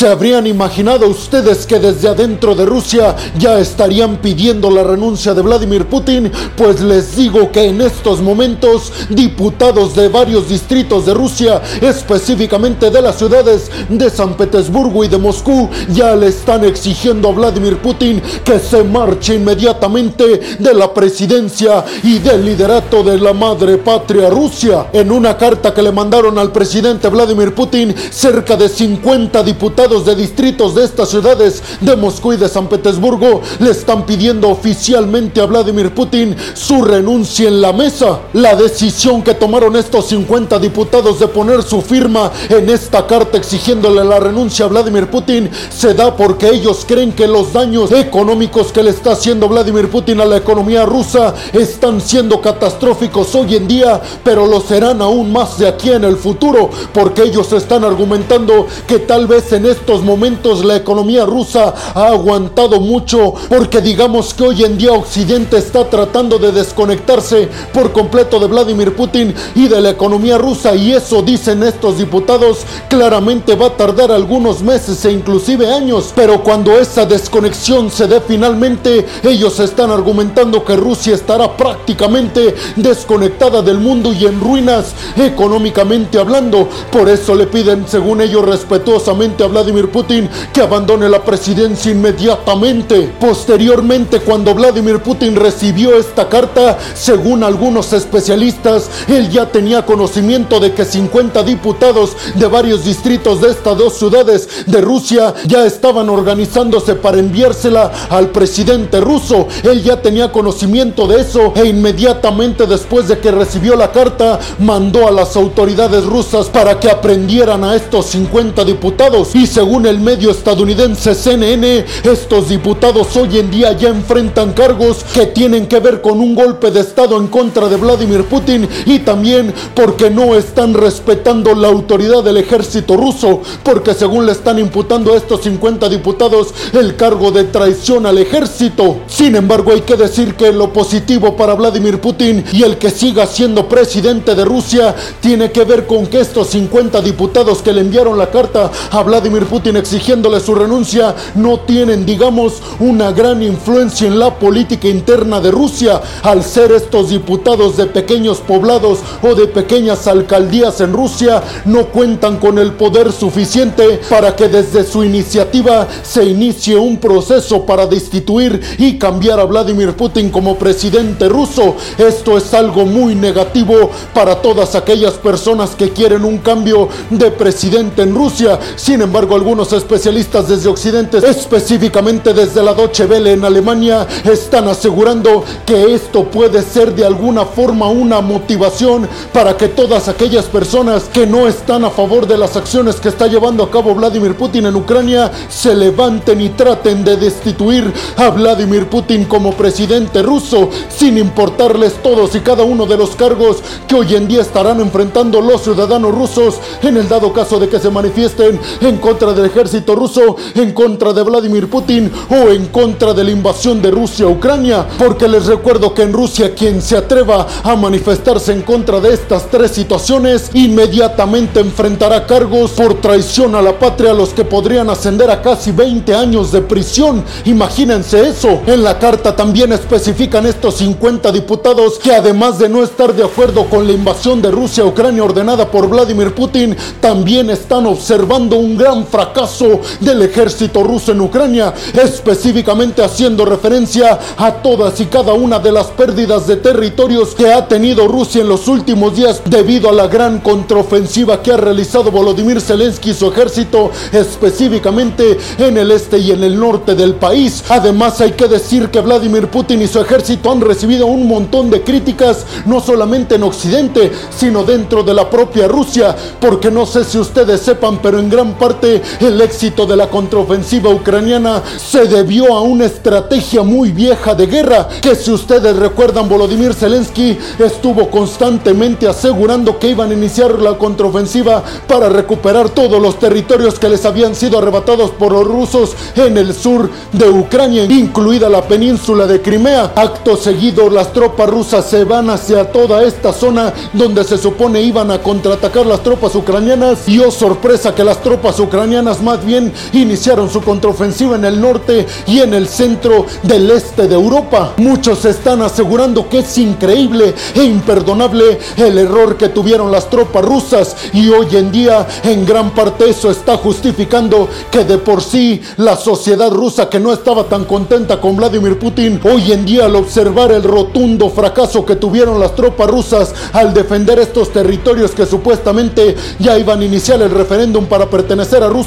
¿Se habrían imaginado ustedes que desde adentro de Rusia ya estarían pidiendo la renuncia de Vladimir Putin? Pues les digo que en estos momentos diputados de varios distritos de Rusia, específicamente de las ciudades de San Petersburgo y de Moscú, ya le están exigiendo a Vladimir Putin que se marche inmediatamente de la presidencia y del liderato de la madre patria Rusia. En una carta que le mandaron al presidente Vladimir Putin, cerca de 50 diputados de distritos de estas ciudades de Moscú y de San Petersburgo le están pidiendo oficialmente a Vladimir Putin su renuncia en la mesa. La decisión que tomaron estos 50 diputados de poner su firma en esta carta exigiéndole la renuncia a Vladimir Putin se da porque ellos creen que los daños económicos que le está haciendo Vladimir Putin a la economía rusa están siendo catastróficos hoy en día, pero lo serán aún más de aquí en el futuro, porque ellos están argumentando que tal vez en estos momentos la economía rusa ha aguantado mucho, porque digamos que hoy en día Occidente está tratando de desconectarse por completo de Vladimir Putin y de la economía rusa, y eso dicen estos diputados, claramente va a tardar algunos meses e inclusive años, pero cuando esa desconexión se dé finalmente, ellos están argumentando que Rusia estará prácticamente desconectada del mundo y en ruinas económicamente hablando. Por eso le piden, según ellos, respetuosamente a Vladimir Putin que abandone la presidencia inmediatamente. Posteriormente, cuando Vladimir Putin recibió esta carta, según algunos especialistas, él ya tenía conocimiento de que 50 diputados de varios distritos de estas dos ciudades de Rusia ya estaban organizándose para enviársela al presidente ruso. Él ya tenía conocimiento de eso e inmediatamente después de que recibió la carta mandó a las autoridades rusas para que aprendieran a estos 50 diputados. Y según el medio estadounidense CNN, estos diputados hoy en día ya enfrentan cargos que tienen que ver con un golpe de Estado en contra de Vladimir Putin y también porque no están respetando la autoridad del ejército ruso, porque según le están imputando a estos 50 diputados el cargo de traición al ejército. Sin embargo, hay que decir que lo positivo para Vladimir Putin y el que siga siendo presidente de Rusia tiene que ver con que estos 50 diputados que le enviaron la carta a Vladimir Putin exigiéndole su renuncia no tienen, digamos, una gran influencia en la política interna de Rusia al ser estos diputados de pequeños poblados o de pequeñas alcaldías en Rusia no cuentan con el poder suficiente para que desde su iniciativa se inicie un proceso para destituir y cambiar a Vladimir Putin como presidente ruso. Esto es algo muy negativo para todas aquellas personas que quieren un cambio de presidente en Rusia. Sin embargo, algunos especialistas desde Occidente, específicamente desde la Deutsche Welle en Alemania, están asegurando que esto puede ser de alguna forma una motivación para que todas aquellas personas que no están a favor de las acciones que está llevando a cabo Vladimir Putin en Ucrania se levanten y traten de destituir a Vladimir Putin como presidente ruso, sin importarles todos y cada uno de los cargos que hoy en día estarán enfrentando los ciudadanos rusos en el dado caso de que se manifiesten en contra del ejército ruso, en contra de Vladimir Putin o en contra de la invasión de Rusia a Ucrania, porque les recuerdo que en Rusia quien se atreva a manifestarse en contra de estas tres situaciones inmediatamente enfrentará cargos por traición a la patria, los que podrían ascender a casi 20 años de prisión. Imagínense eso. En la carta también especifican estos 50 diputados que además de no estar de acuerdo con la invasión de Rusia a Ucrania ordenada por Vladimir Putin, también están observando un gran fracaso del ejército ruso en Ucrania, específicamente haciendo referencia a todas y cada una de las pérdidas de territorios que ha tenido Rusia en los últimos días debido a la gran contraofensiva que ha realizado Volodymyr Zelensky y su ejército, específicamente en el este y en el norte del país. Además, hay que decir que Vladimir Putin y su ejército han recibido un montón de críticas, no solamente en Occidente, sino dentro de la propia Rusia, porque no sé si ustedes sepan, pero en gran parte el éxito de la contraofensiva ucraniana se debió a una estrategia muy vieja de guerra, que si ustedes recuerdan, Volodymyr Zelensky estuvo constantemente asegurando que iban a iniciar la contraofensiva para recuperar todos los territorios que les habían sido arrebatados por los rusos en el sur de Ucrania, incluida la península de Crimea. Acto seguido, las tropas rusas se van hacia toda esta zona donde se supone iban a contraatacar las tropas ucranianas y oh sorpresa que las tropas ucranianas más bien iniciaron su contraofensiva en el norte y en el centro del este de Europa. Muchos están asegurando que es increíble e imperdonable el error que tuvieron las tropas rusas y hoy en día en gran parte eso está justificando que de por sí la sociedad rusa que no estaba tan contenta con Vladimir Putin, hoy en día al observar el rotundo fracaso que tuvieron las tropas rusas al defender estos territorios que supuestamente ya iban a iniciar el referéndum para pertenecer a Rusia,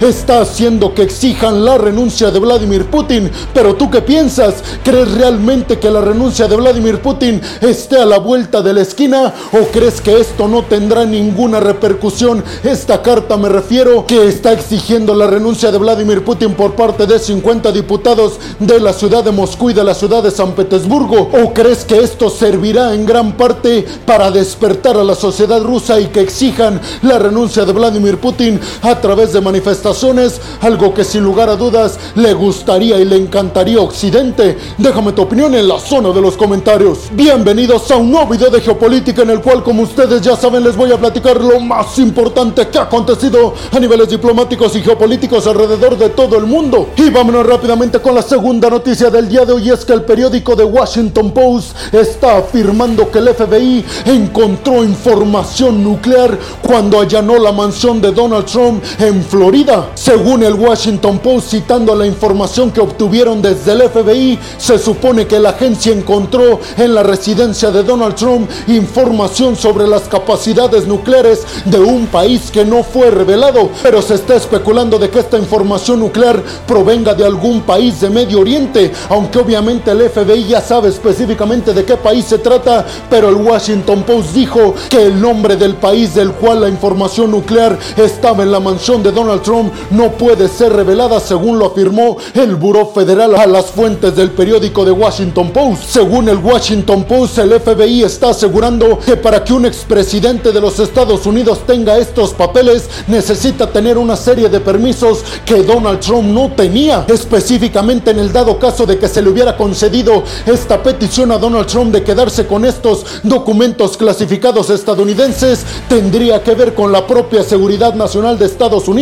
está haciendo que exijan la renuncia de Vladimir Putin. Pero tú qué piensas? ¿Crees realmente que la renuncia de Vladimir Putin esté a la vuelta de la esquina o crees que esto no tendrá ninguna repercusión? Esta carta me refiero que está exigiendo la renuncia de Vladimir Putin por parte de 50 diputados de la ciudad de Moscú y de la ciudad de San Petersburgo. ¿O crees que esto servirá en gran parte para despertar a la sociedad rusa y que exijan la renuncia de Vladimir Putin a través de manifestaciones? Algo que sin lugar a dudas le gustaría y le encantaría Occidente. Déjame tu opinión en la zona de los comentarios. Bienvenidos a un nuevo video de geopolítica en el cual como ustedes ya saben les voy a platicar lo más importante que ha acontecido a niveles diplomáticos y geopolíticos alrededor de todo el mundo. Y vámonos rápidamente con la segunda noticia del día de hoy es que el periódico The Washington Post está afirmando que el FBI encontró información nuclear cuando allanó la mansión de Donald Trump en Florida. Según el Washington Post citando la información que obtuvieron desde el FBI, se supone que la agencia encontró en la residencia de Donald Trump información sobre las capacidades nucleares de un país que no fue revelado, pero se está especulando de que esta información nuclear provenga de algún país de Medio Oriente, aunque obviamente el FBI ya sabe específicamente de qué país se trata, pero el Washington Post dijo que el nombre del país del cual la información nuclear estaba en la mansión de Donald Trump no puede ser revelada según lo afirmó el Buró Federal a las fuentes del periódico de Washington Post. Según el Washington Post, el FBI está asegurando que para que un expresidente de los Estados Unidos tenga estos papeles necesita tener una serie de permisos que Donald Trump no tenía. Específicamente en el dado caso de que se le hubiera concedido esta petición a Donald Trump de quedarse con estos documentos clasificados estadounidenses, tendría que ver con la propia seguridad nacional de Estados Unidos.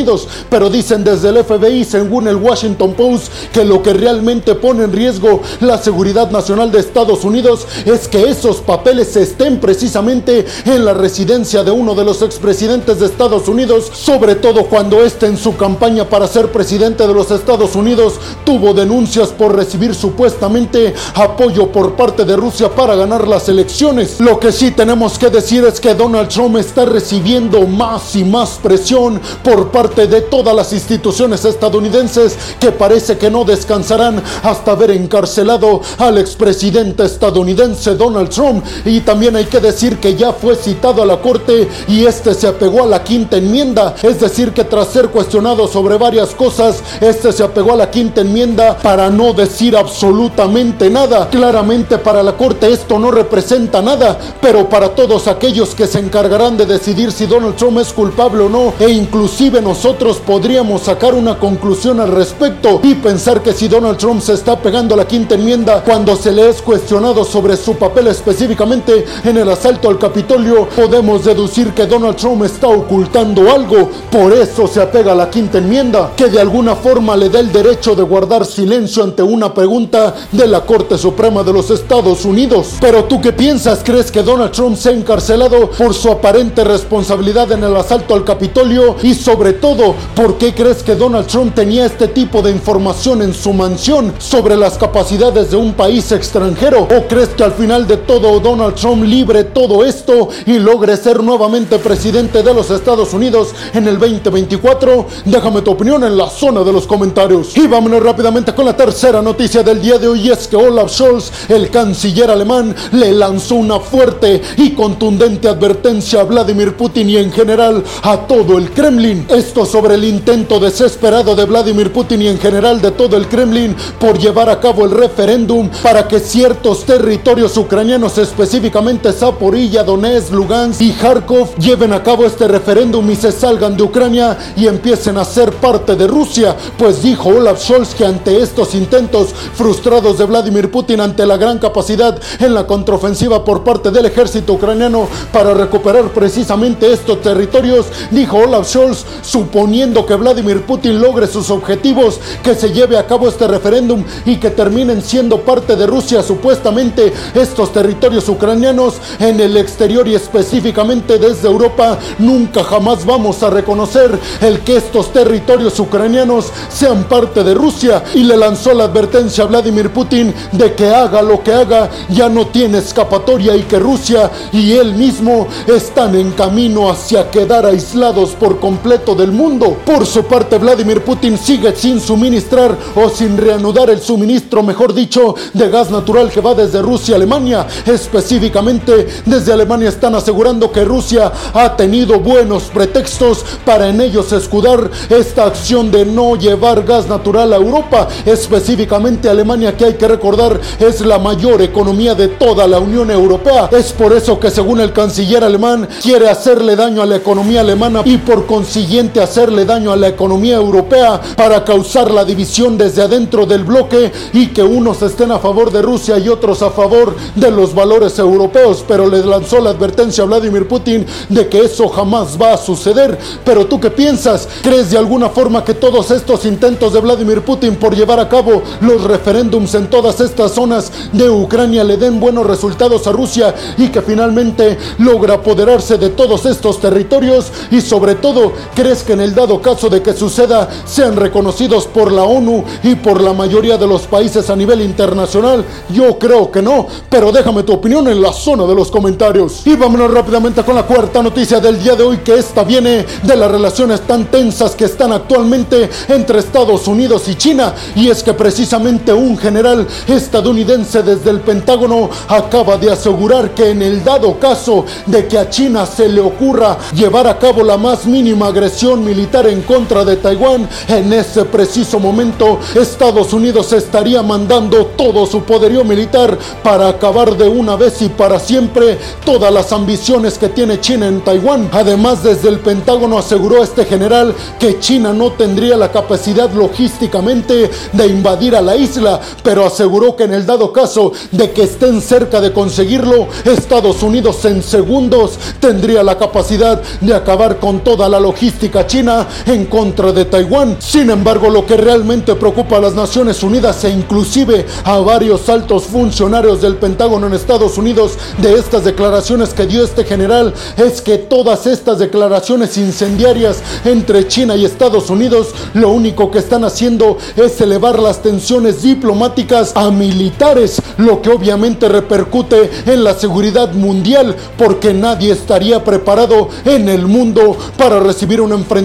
Pero dicen desde el FBI, según el Washington Post, que lo que realmente pone en riesgo la seguridad nacional de Estados Unidos es que esos papeles estén precisamente en la residencia de uno de los expresidentes de Estados Unidos, sobre todo cuando este en su campaña para ser presidente de los Estados Unidos tuvo denuncias por recibir supuestamente apoyo por parte de Rusia para ganar las elecciones. Lo que sí tenemos que decir es que Donald Trump está recibiendo más y más presión por parte de todas las instituciones estadounidenses que parece que no descansarán hasta haber encarcelado al expresidente estadounidense Donald Trump. Y también hay que decir que ya fue citado a la corte y este se apegó a la quinta enmienda. Es decir, que tras ser cuestionado sobre varias cosas, este se apegó a la quinta enmienda para no decir absolutamente nada. Claramente para la corte esto no representa nada, pero para todos aquellos que se encargarán de decidir si Donald Trump es culpable o no, e inclusive nosotros podríamos sacar una conclusión al respecto y pensar que si Donald Trump se está pegando la quinta enmienda cuando se le es cuestionado sobre su papel específicamente en el asalto al Capitolio, podemos deducir que Donald Trump está ocultando algo. Por eso se apega a la quinta enmienda, que de alguna forma le da el derecho de guardar silencio ante una pregunta de la Corte Suprema de los Estados Unidos. Pero tú qué piensas? ¿Crees que Donald Trump se ha encarcelado por su aparente responsabilidad en el asalto al Capitolio? Y sobre todo, ¿por qué crees que Donald Trump tenía este tipo de información en su mansión sobre las capacidades de un país extranjero? ¿O crees que al final de todo Donald Trump libre todo esto y logre ser nuevamente presidente de los Estados Unidos en el 2024? Déjame tu opinión en la zona de los comentarios. Y vámonos rápidamente con la tercera noticia del día de hoy es que Olaf Scholz, el canciller alemán, le lanzó una fuerte y contundente advertencia a Vladimir Putin y en general a todo el Kremlin. Esto sobre el intento desesperado de Vladimir Putin y en general de todo el Kremlin por llevar a cabo el referéndum para que ciertos territorios ucranianos, específicamente Zaporilla, Donetsk, Lugansk y Kharkov, lleven a cabo este referéndum y se salgan de Ucrania y empiecen a ser parte de Rusia. Pues dijo Olaf Scholz que ante estos intentos frustrados de Vladimir Putin ante la gran capacidad en la contraofensiva por parte del ejército ucraniano para recuperar precisamente estos territorios, dijo Olaf Scholz, su suponiendo que Vladimir Putin logre sus objetivos, que se lleve a cabo este referéndum y que terminen siendo parte de Rusia supuestamente estos territorios ucranianos en el exterior y específicamente desde Europa, nunca jamás vamos a reconocer el que estos territorios ucranianos sean parte de Rusia y le lanzó la advertencia a Vladimir Putin de que haga lo que haga, ya no tiene escapatoria y que Rusia y él mismo están en camino hacia quedar aislados por completo del mundo. Por su parte, Vladimir Putin sigue sin suministrar o sin reanudar el suministro, mejor dicho, de gas natural que va desde Rusia a Alemania. Específicamente, desde Alemania están asegurando que Rusia ha tenido buenos pretextos para en ellos escudar esta acción de no llevar gas natural a Europa, específicamente Alemania, que hay que recordar es la mayor economía de toda la Unión Europea. Es por eso que según el canciller alemán quiere hacerle daño a la economía alemana y por consiguiente hacerle daño a la economía europea para causar la división desde adentro del bloque y que unos estén a favor de Rusia y otros a favor de los valores europeos. Pero le lanzó la advertencia a Vladimir Putin de que eso jamás va a suceder. Pero tú qué piensas? ¿Crees de alguna forma que todos estos intentos de Vladimir Putin por llevar a cabo los referéndums en todas estas zonas de Ucrania le den buenos resultados a Rusia y que finalmente logra apoderarse de todos estos territorios? Y sobre todo, ¿crees que en el dado caso de que suceda sean reconocidos por la ONU y por la mayoría de los países a nivel internacional? Yo creo que no, pero déjame tu opinión en la zona de los comentarios. Y vámonos rápidamente con la cuarta noticia del día de hoy, que esta viene de las relaciones tan tensas que están actualmente entre Estados Unidos y China. Y es que precisamente un general estadounidense desde el Pentágono acaba de asegurar que en el dado caso de que a China se le ocurra llevar a cabo la más mínima agresión militar en contra de Taiwán, en ese preciso momento Estados Unidos estaría mandando todo su poderío militar para acabar de una vez y para siempre todas las ambiciones que tiene China en Taiwán. Además, desde el Pentágono aseguró este general que China no tendría la capacidad logísticamente de invadir a la isla, pero aseguró que en el dado caso de que estén cerca de conseguirlo, Estados Unidos en segundos tendría la capacidad de acabar con toda la logística china en contra de Taiwán. Sin embargo, lo que realmente preocupa a las Naciones Unidas e inclusive a varios altos funcionarios del Pentágono en Estados Unidos de estas declaraciones que dio este general es que todas estas declaraciones incendiarias entre China y Estados Unidos lo único que están haciendo es elevar las tensiones diplomáticas a militares, lo que obviamente repercute en la seguridad mundial porque nadie estaría preparado en el mundo para recibir un enfrentamiento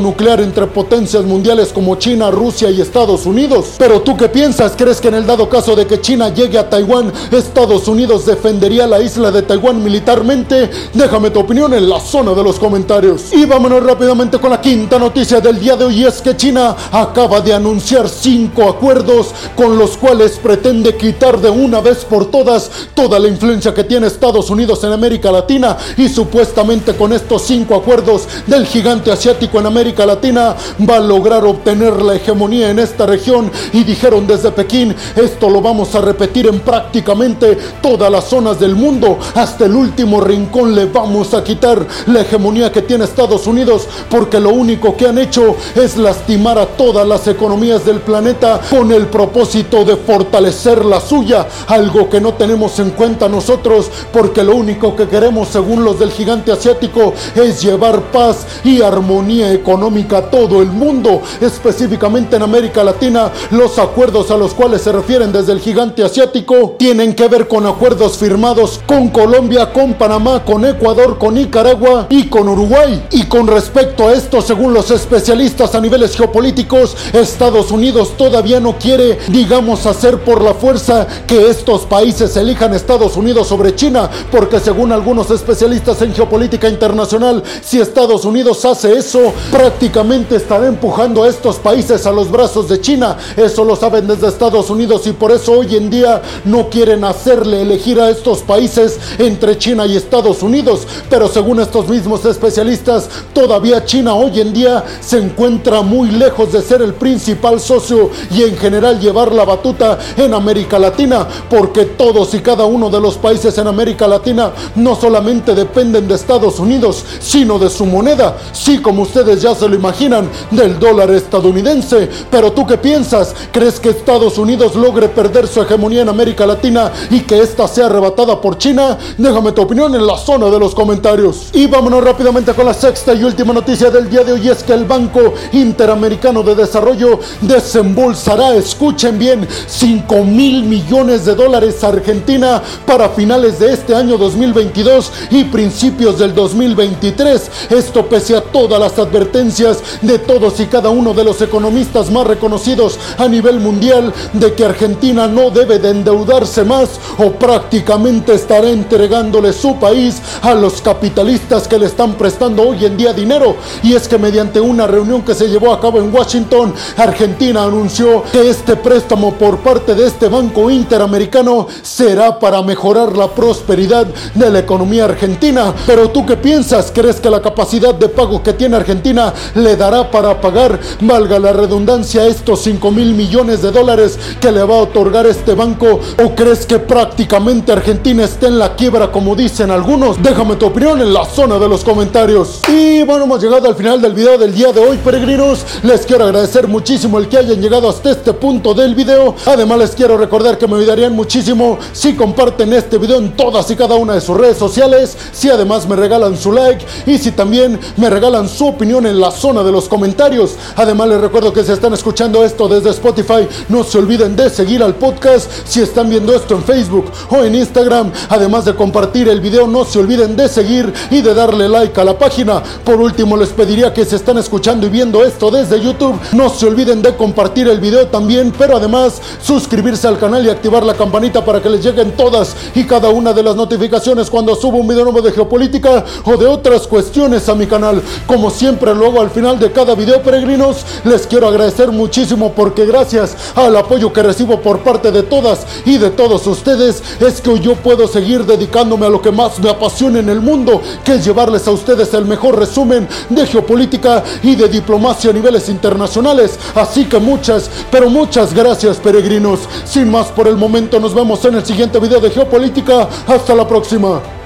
nuclear entre potencias mundiales como China, Rusia y Estados Unidos. Pero tú qué piensas? ¿Crees que en el dado caso de que China llegue a Taiwán, Estados Unidos defendería la isla de Taiwán militarmente? Déjame tu opinión en la zona de los comentarios. Y vámonos rápidamente con la quinta noticia del día de hoy es que China acaba de anunciar cinco acuerdos con los cuales pretende quitar de una vez por todas toda la influencia que tiene Estados Unidos en América Latina y supuestamente con estos cinco acuerdos del gigante asiático en América Latina va a lograr obtener la hegemonía en esta región. Y dijeron desde Pekín esto lo vamos a repetir en prácticamente todas las zonas del mundo. Hasta el último rincón le vamos a quitar la hegemonía que tiene Estados Unidos porque lo único que han hecho es lastimar a todas las economías del planeta con el propósito de fortalecer la suya, algo que no tenemos en cuenta nosotros porque lo único que queremos según los del gigante asiático es llevar paz y armonía económica todo el mundo, específicamente en América Latina. Los acuerdos a los cuales se refieren desde el gigante asiático tienen que ver con acuerdos firmados con Colombia, con Panamá, con Ecuador, con Nicaragua y con Uruguay. Y con respecto a esto, según los especialistas a niveles geopolíticos, Estados Unidos todavía no quiere, digamos, hacer por la fuerza que estos países elijan Estados Unidos sobre China, porque según algunos especialistas en geopolítica internacional, si Estados Unidos hace eso, prácticamente estará empujando a estos países a los brazos de China. Eso lo saben desde Estados Unidos y por eso hoy en día no quieren hacerle elegir a estos países entre China y Estados Unidos. Pero según estos mismos especialistas, todavía China hoy en día se encuentra muy lejos de ser el principal socio y en general llevar la batuta en América Latina, porque todos y cada uno de los países en América Latina no solamente dependen de Estados Unidos, sino de su moneda. Sí, como ustedes ya se lo imaginan, del dólar estadounidense. Pero tú qué piensas? ¿Crees que Estados Unidos logre perder su hegemonía en América Latina y que ésta sea arrebatada por China? Déjame tu opinión en la zona de los comentarios. Y vámonos rápidamente con la sexta y última noticia del día de hoy es que el Banco Interamericano de Desarrollo desembolsará, escuchen bien, 5 mil millones de dólares a Argentina para finales de este año 2022 y principios del 2023. Esto pese a todas las advertencias de todos y cada uno de los economistas más reconocidos a nivel mundial de que Argentina no debe de endeudarse más o prácticamente estará entregándole su país a los capitalistas que le están prestando hoy en día dinero. Y es que mediante una reunión que se llevó a cabo en Washington, Argentina anunció que este préstamo por parte de este Banco Interamericano será para mejorar la prosperidad de la economía argentina. Pero tú qué piensas? ¿Crees que la capacidad de pago que tiene Argentina le dará para pagar, valga la redundancia, estos 5 mil millones de dólares que le va a otorgar este banco? ¿O crees que prácticamente Argentina está en la quiebra como dicen algunos? Déjame tu opinión en la zona de los comentarios. Y bueno, hemos llegado al final del video del día de hoy, peregrinos. Les quiero agradecer muchísimo el que hayan llegado hasta este punto del video. Además, les quiero recordar que me ayudarían muchísimo si comparten este video en todas y cada una de sus redes sociales, si además me regalan su like y si también me regalan su opinión en la zona de los comentarios. Además, les recuerdo que si están escuchando esto desde Spotify, no se olviden de seguir al podcast. Si están viendo esto en Facebook o en Instagram, además de compartir el video, no se olviden de seguir y de darle like a la página. Por último, les pediría que si están escuchando y viendo esto desde YouTube, no se olviden de compartir el video también, pero además suscribirse al canal y activar la campanita para que les lleguen todas y cada una de las notificaciones cuando subo un video nuevo de geopolítica o de otras cuestiones a mi canal. Siempre luego al final de cada video, peregrinos, les quiero agradecer muchísimo porque gracias al apoyo que recibo por parte de todas y de todos ustedes, es que yo puedo seguir dedicándome a lo que más me apasiona en el mundo, que es llevarles a ustedes el mejor resumen de geopolítica y de diplomacia a niveles internacionales. Así que muchas, pero muchas gracias, peregrinos. Sin más por el momento, nos vemos en el siguiente video de geopolítica. Hasta la próxima.